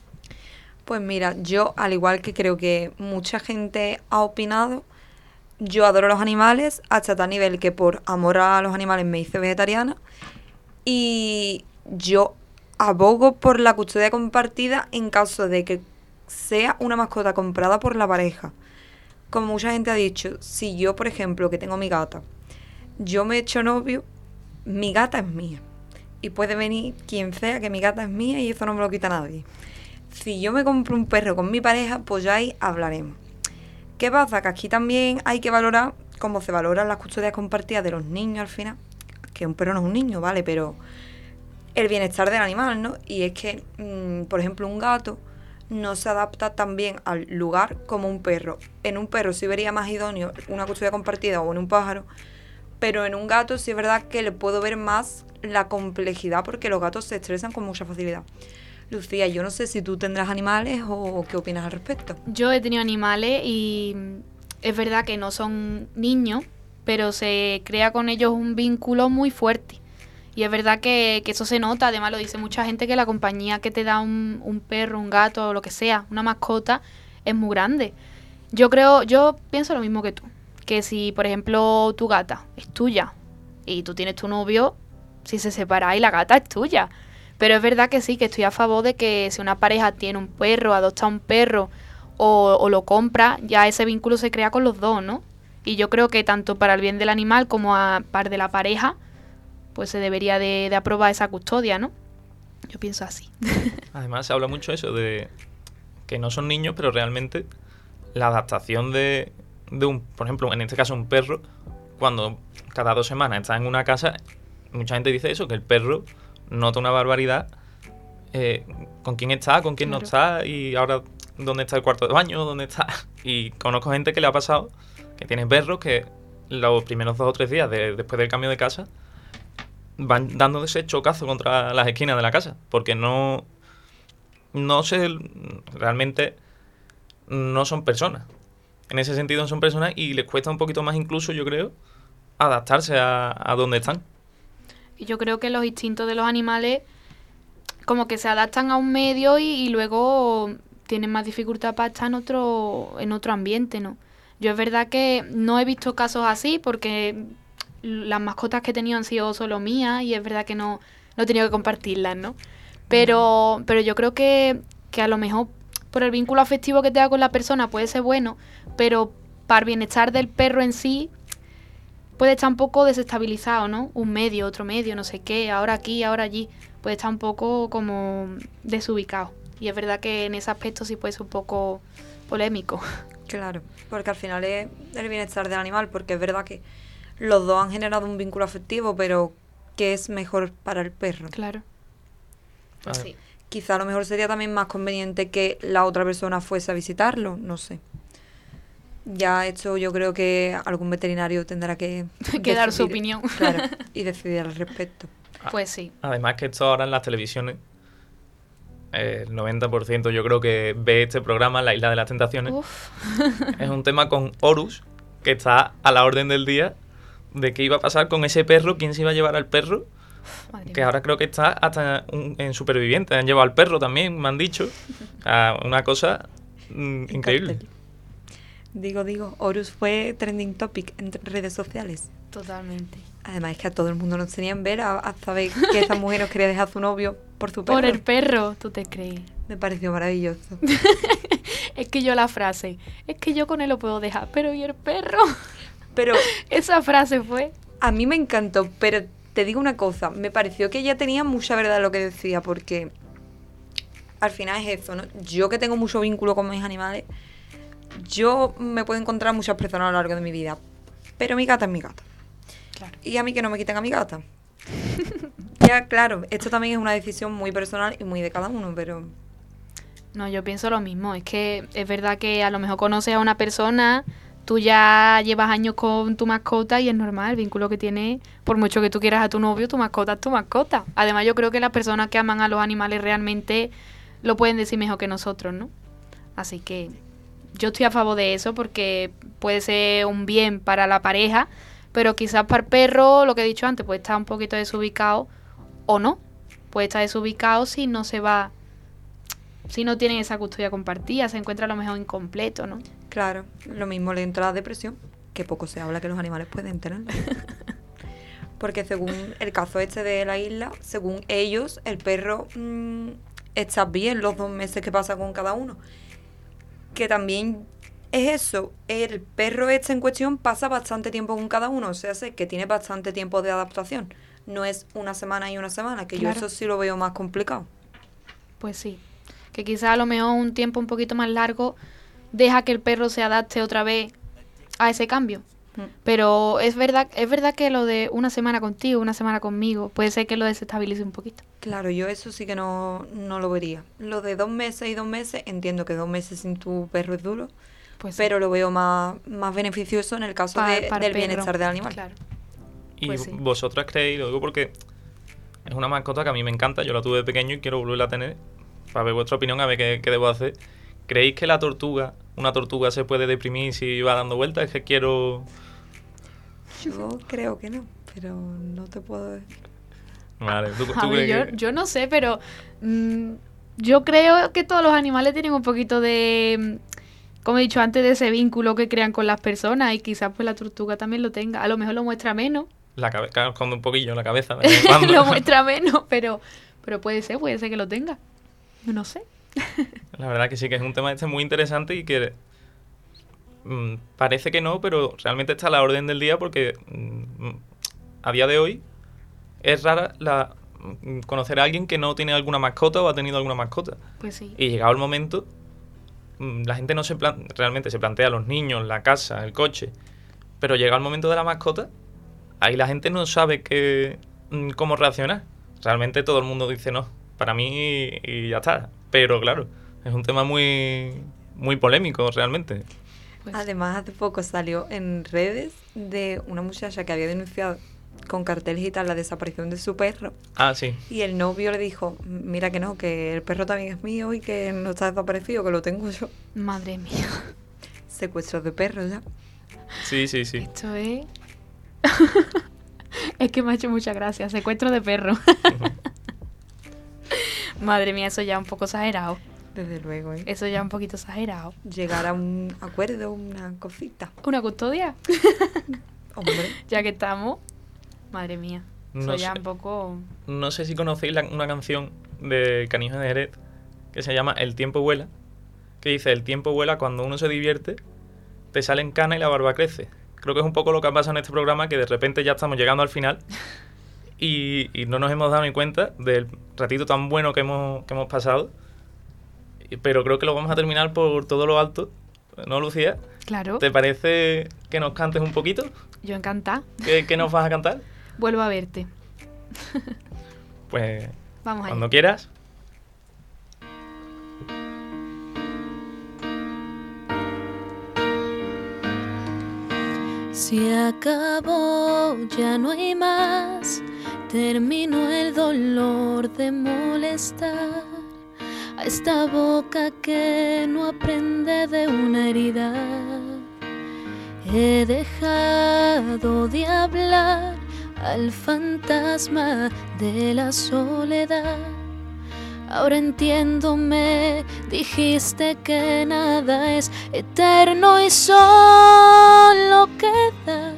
C: Pues mira, yo al igual que creo que mucha gente ha opinado, yo adoro los animales hasta tal nivel que por amor a los animales me hice vegetariana y yo abogo por la custodia compartida en caso de que sea una mascota comprada por la pareja. Como mucha gente ha dicho, si yo, por ejemplo, que tengo mi gata, yo me he hecho novio, mi gata es mía. Y puede venir quien sea que mi gata es mía y eso no me lo quita nadie si yo me compro un perro con mi pareja, pues ya ahí hablaremos. ¿Qué pasa? Que aquí también hay que valorar cómo se valoran las custodias compartidas de los niños al final. Que un perro no es un niño, ¿vale? Pero el bienestar del animal, ¿no? Y es que, mm, por ejemplo, un gato no se adapta tan bien al lugar como un perro. En un perro sí vería más idóneo una custodia compartida o en un pájaro, pero en un gato sí es verdad que le puedo ver más la complejidad porque los gatos se estresan con mucha facilidad. Lucía, yo no sé si tú tendrás animales o qué opinas al respecto.
B: Yo he tenido animales y es verdad que no son niños, pero se crea con ellos un vínculo muy fuerte. Y es verdad que, eso se nota, además lo dice mucha gente, que la compañía que te da un, un perro, un gato o lo que sea, una mascota, es muy grande. Yo creo, yo pienso lo mismo que tú, que si por ejemplo tu gata es tuya y tú tienes tu novio, si se separa y la gata es tuya. Pero es verdad que sí, que estoy a favor de que si una pareja tiene un perro, adopta un perro o, lo compra, ya ese vínculo se crea con los dos, ¿no? Y yo creo que tanto para el bien del animal como a par de la pareja, pues se debería de, aprobar esa custodia, ¿no? Yo pienso así.
A: Además, se habla mucho eso de que no son niños, pero realmente la adaptación de, de un, por ejemplo, en este caso un perro, cuando cada dos semanas está en una casa, mucha gente dice eso, que el perro nota una barbaridad eh, con quién está, con quién no está y ahora dónde está el cuarto de baño, dónde está. Y conozco gente que le ha pasado, que tiene perros que los primeros dos o tres días después del cambio de casa van dando ese chocazo contra las esquinas de la casa, porque no, no sé, realmente no son personas. En ese sentido no son personas y les cuesta un poquito más incluso, yo creo, adaptarse a, a donde están.
B: Y yo creo que los instintos de los animales como que se adaptan a un medio y, luego tienen más dificultad para estar en otro, en otro ambiente, ¿no? Yo es verdad que no he visto casos así porque las mascotas que he tenido han sido solo mías y es verdad que no, no he tenido que compartirlas, ¿no? Pero, pero yo creo que, que a lo mejor por el vínculo afectivo que te da con la persona puede ser bueno, pero para el bienestar del perro en sí puede estar un poco desestabilizado, ¿no? Un medio, otro medio, no sé qué, ahora aquí, ahora allí, puede estar un poco como desubicado. Y es verdad que en ese aspecto sí puede ser un poco polémico.
C: Claro, porque al final es el bienestar del animal, porque es verdad que los dos han generado un vínculo afectivo, pero ¿qué es mejor para el perro?
B: Claro.
C: Pues sí. Quizá a lo mejor sería también más conveniente que la otra persona fuese a visitarlo, no sé. Ya esto yo creo que algún veterinario tendrá que,
B: que dar su opinión.
C: Claro, y decidir al respecto.
B: Pues sí.
A: Además que esto ahora en las televisiones, el 90% yo creo que ve este programa, La Isla de las Tentaciones. es un tema con Horus, que está a la orden del día de qué iba a pasar con ese perro, quién se iba a llevar al perro que ahora creo que está hasta en Superviviente. Han llevado al perro también, me han dicho. una cosa mm, increíble.
C: Digo, digo, Horus fue trending topic en redes sociales.
B: Totalmente.
C: Además es que a todo el mundo nos tenían ver a, saber que esa mujer nos quería dejar a su novio por su perro.
B: Por el perro, tú te crees.
C: Me pareció maravilloso.
B: es que yo la frase, es que yo con él lo puedo dejar, pero ¿y el perro?
C: Pero
B: esa frase fue...
C: A mí me encantó, pero te digo una cosa, me pareció que ella tenía mucha verdad lo que decía, porque al final es eso, ¿no? Yo que tengo mucho vínculo con mis animales, yo me puedo encontrar muchas personas a lo largo de mi vida, pero mi gata es mi gata. Y a mí que no me quiten a mi gata. ya, claro, esto también es una decisión muy personal y muy de cada uno, pero...
B: No, yo pienso lo mismo, es que es verdad que a lo mejor conoces a una persona tú ya llevas años con tu mascota y es normal el vínculo que tiene, por mucho que tú quieras a tu novio, tu mascota es tu mascota. Además, yo creo que las personas que aman a los animales realmente lo pueden decir mejor que nosotros, ¿no? Así que yo estoy a favor de eso porque puede ser un bien para la pareja, pero quizás para el perro, lo que he dicho antes, puede estar un poquito desubicado o no. Puede estar desubicado si no se va, si no tienen esa custodia compartida, se encuentra a lo mejor incompleto, ¿no?
C: Claro, lo mismo le entra la depresión, que poco se habla que los animales pueden tener. Porque según el caso este de la isla, según ellos, el perro mm, está bien los dos meses que pasa con cada uno. Que también es eso, el perro este en cuestión pasa bastante tiempo con cada uno, o sea, que tiene bastante tiempo de adaptación. No es una semana y una semana, que yo eso sí lo veo más complicado.
B: Pues sí, que quizá a lo mejor un tiempo un poquito más largo deja que el perro se adapte otra vez a ese cambio. Pero es verdad, es verdad que lo de una semana contigo, una semana conmigo, puede ser que lo desestabilice un poquito.
C: Claro, yo eso sí que no, no lo vería. Lo de dos meses y dos meses, entiendo que dos meses sin tu perro es duro, pues pero lo veo más, más beneficioso en el caso del bienestar del animal. Claro.
A: Y pues vosotras creéis, lo digo porque es una mascota que a mí me encanta, yo la tuve de pequeño y quiero volverla a tener, para ver vuestra opinión, a ver qué, qué debo hacer. ¿Creéis que la tortuga, una tortuga se puede deprimir si va dando vueltas? Es que quiero...
C: Yo creo que no, pero no te puedo decir.
A: Vale, ¿tú,
B: yo, no sé, pero mm, yo creo que todos los animales tienen un poquito de, mm, como he dicho antes, de ese vínculo que crean con las personas y quizás pues la tortuga también lo tenga. A lo mejor lo muestra menos.
A: La cabeza, con un poquillo la cabeza.
B: lo muestra menos, pero, pero puede ser, puede ser que lo tenga. No sé.
A: La verdad que sí, que es un tema este muy interesante y que mm, parece que no, pero realmente está a la orden del día porque mm, a día de hoy es rara la, mm, conocer a alguien que no tiene alguna mascota o ha tenido alguna mascota.
B: Pues sí.
A: Y llegado el momento, la gente no se realmente se plantea los niños, la casa, el coche, pero llega el momento de la mascota, ahí la gente no sabe qué, cómo reaccionar. Realmente todo el mundo dice no, para mí y ya está. Pero claro, es un tema muy, muy polémico realmente.
C: Pues Además, hace poco salió en redes de una muchacha que había denunciado con carteles y tal la desaparición de su perro.
A: Ah, sí.
C: Y el novio le dijo, mira que no, que el perro también es mío y que no está desaparecido, que lo tengo yo.
B: Madre mía.
C: Secuestro de perros ya.
A: Sí, sí, sí.
B: Esto es... es que me ha hecho mucha gracia, secuestro de perro. Madre mía, eso ya es un poco exagerado.
C: Desde luego, ¿eh?
B: Eso ya es un poquito exagerado.
C: Llegar a un acuerdo, una cosita.
B: ¿Una custodia?
C: Hombre.
B: ya que estamos. Madre mía.
A: No
B: ya
A: sé.
B: un poco.
A: No sé si conocéis la- una canción de Canijo de Jerez que se llama El tiempo vuela, que dice, el tiempo vuela cuando uno se divierte, te salen canas y la barba crece. Creo que es un poco lo que ha pasado en este programa, que de repente ya estamos llegando al final y, y no nos hemos dado ni cuenta del ratito tan bueno que hemos, que hemos pasado. Pero creo que lo vamos a terminar por todo lo alto. ¿No, Lucía?
B: Claro.
A: ¿Te parece que nos cantes un poquito?
B: Yo encantada.
A: ¿Qué, qué nos vas a cantar?
B: Vuelvo a verte.
A: Pues
B: Vamos allá.
A: cuando quieras.
D: Se acabó, ya no hay más. Terminó el dolor de molestar a esta boca que no aprende de una herida. He dejado de hablar al fantasma de la soledad. Ahora entiendo, me dijiste que nada es eterno y solo queda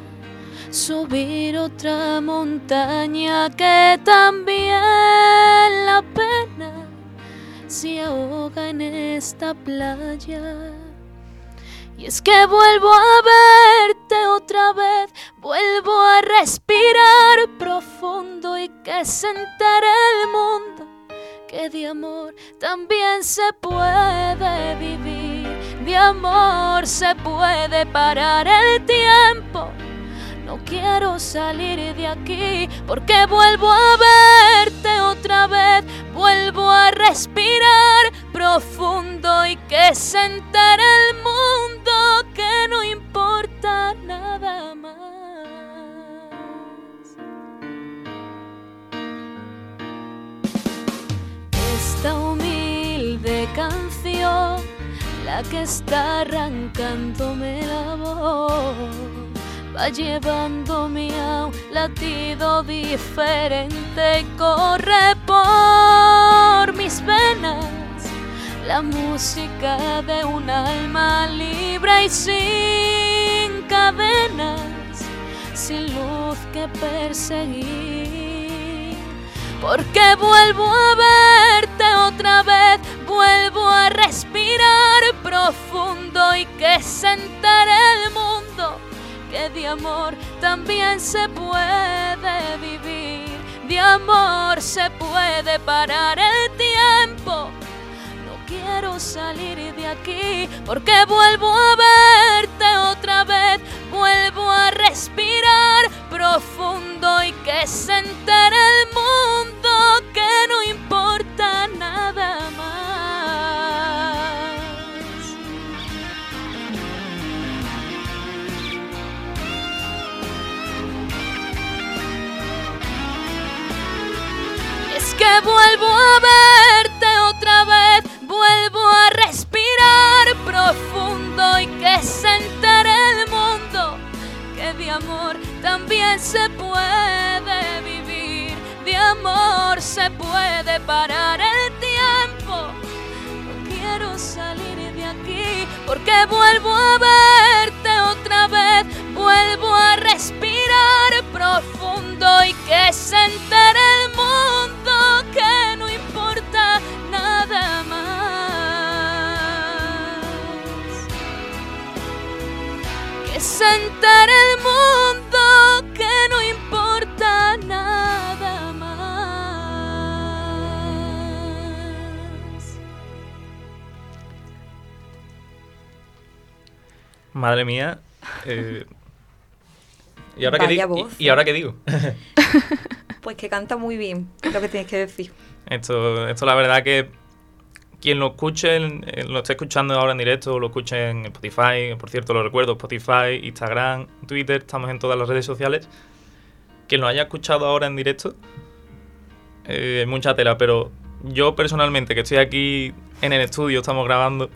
D: subir otra montaña que también la pena se ahoga en esta playa. Y es que vuelvo a verte otra vez, vuelvo a respirar profundo y que se el mundo que de amor también se puede vivir, de amor se puede parar el tiempo. No quiero salir de aquí porque vuelvo a verte otra vez, vuelvo a respirar profundo y que se el mundo que no importa nada más. Esta humilde canción, la que está arrancándome la voz, va llevándome a un latido diferente corre por mis venas la música de un alma libre y sin cadenas, sin luz que perseguir. Porque vuelvo a verte otra vez, vuelvo a respirar profundo y que se entere el mundo que de amor también se puede vivir, de amor se puede parar el tiempo. No quiero salir de aquí porque vuelvo a verte otra vez, vuelvo a respirar profundo y que se el mundo que no importa nada más. Que vuelvo a verte otra vez, vuelvo a respirar profundo y que se entere el mundo que de amor también se puede vivir, de amor se puede parar el tiempo. No quiero salir de aquí porque vuelvo a verte otra vez, vuelvo a respirar profundo y que se entere el mundo que no importa nada más. Que se entere el mundo que no importa nada más.
A: Madre mía. eh, ¿Y ahora qué y ahora qué digo?
C: Pues que canta muy bien, es lo que tienes que decir.
A: Esto, esto la verdad que quien lo escuche, lo esté escuchando ahora en directo, lo escuche en Spotify, por cierto lo recuerdo, Spotify, Instagram, Twitter, estamos en todas las redes sociales. Quien lo haya escuchado ahora en directo, eh, mucha tela, pero yo personalmente, que estoy aquí en el estudio, estamos grabando,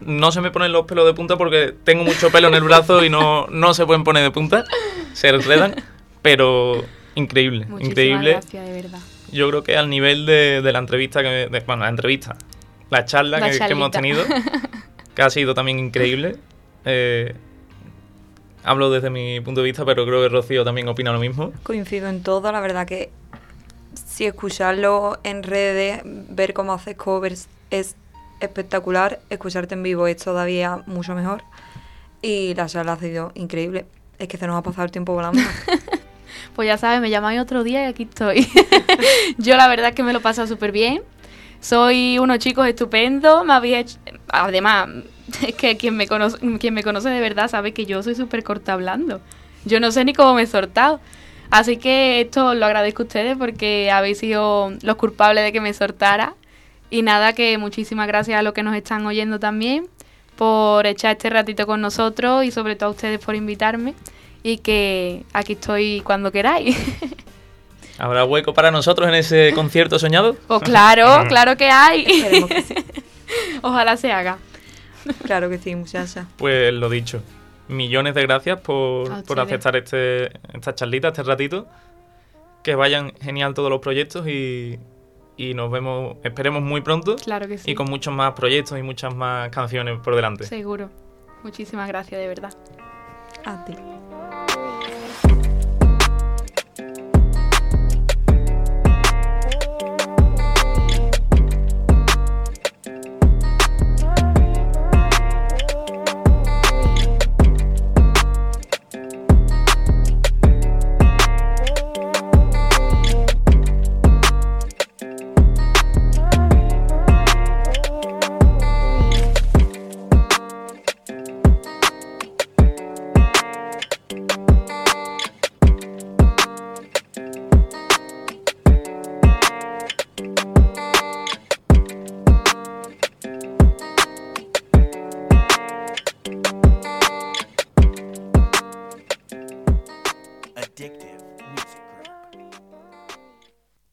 A: no se me ponen los pelos de punta porque tengo mucho pelo en el brazo y no, no se pueden poner de punta, se enredan, pero increíble,
B: Muchísimas
A: increíble.
B: gracias, de verdad.
A: Yo creo que al nivel de, de la entrevista, que me- de- bueno, la entrevista, la charla que, hemos tenido, que ha sido también increíble. Eh, hablo desde mi punto de vista, pero creo que Rocío también opina lo mismo.
C: Coincido en todo, la verdad que si escucharlo en redes, ver cómo haces covers es espectacular, escucharte en vivo es todavía mucho mejor y la charla ha sido increíble. Es que se nos ha pasado el tiempo volando.
B: pues ya sabes, me llamáis otro día y aquí estoy. Yo la verdad es que me lo paso súper bien. Soy unos chicos estupendos, me había Además, es que quien me, conoce, quien me conoce de verdad sabe que yo soy súper corta hablando. Yo no sé ni cómo me he sortado. Así que esto lo agradezco a ustedes porque habéis sido los culpables de que me sortara. Y nada, que muchísimas gracias a los que nos están oyendo también por echar este ratito con nosotros y sobre todo a ustedes por invitarme y que aquí estoy cuando queráis.
A: ¿Habrá hueco para nosotros en ese concierto soñado?
B: Pues claro, claro que hay. Ojalá se haga.
C: Claro que sí, muchacha.
A: Pues lo dicho, millones de gracias por, por aceptar este, esta charlita, este ratito. Que vayan genial todos los proyectos y, y nos vemos, esperemos muy pronto.
B: Claro que sí.
A: Y con muchos más proyectos y muchas más canciones por delante.
B: Seguro. Muchísimas gracias, de verdad.
C: A ti.
L: Bye.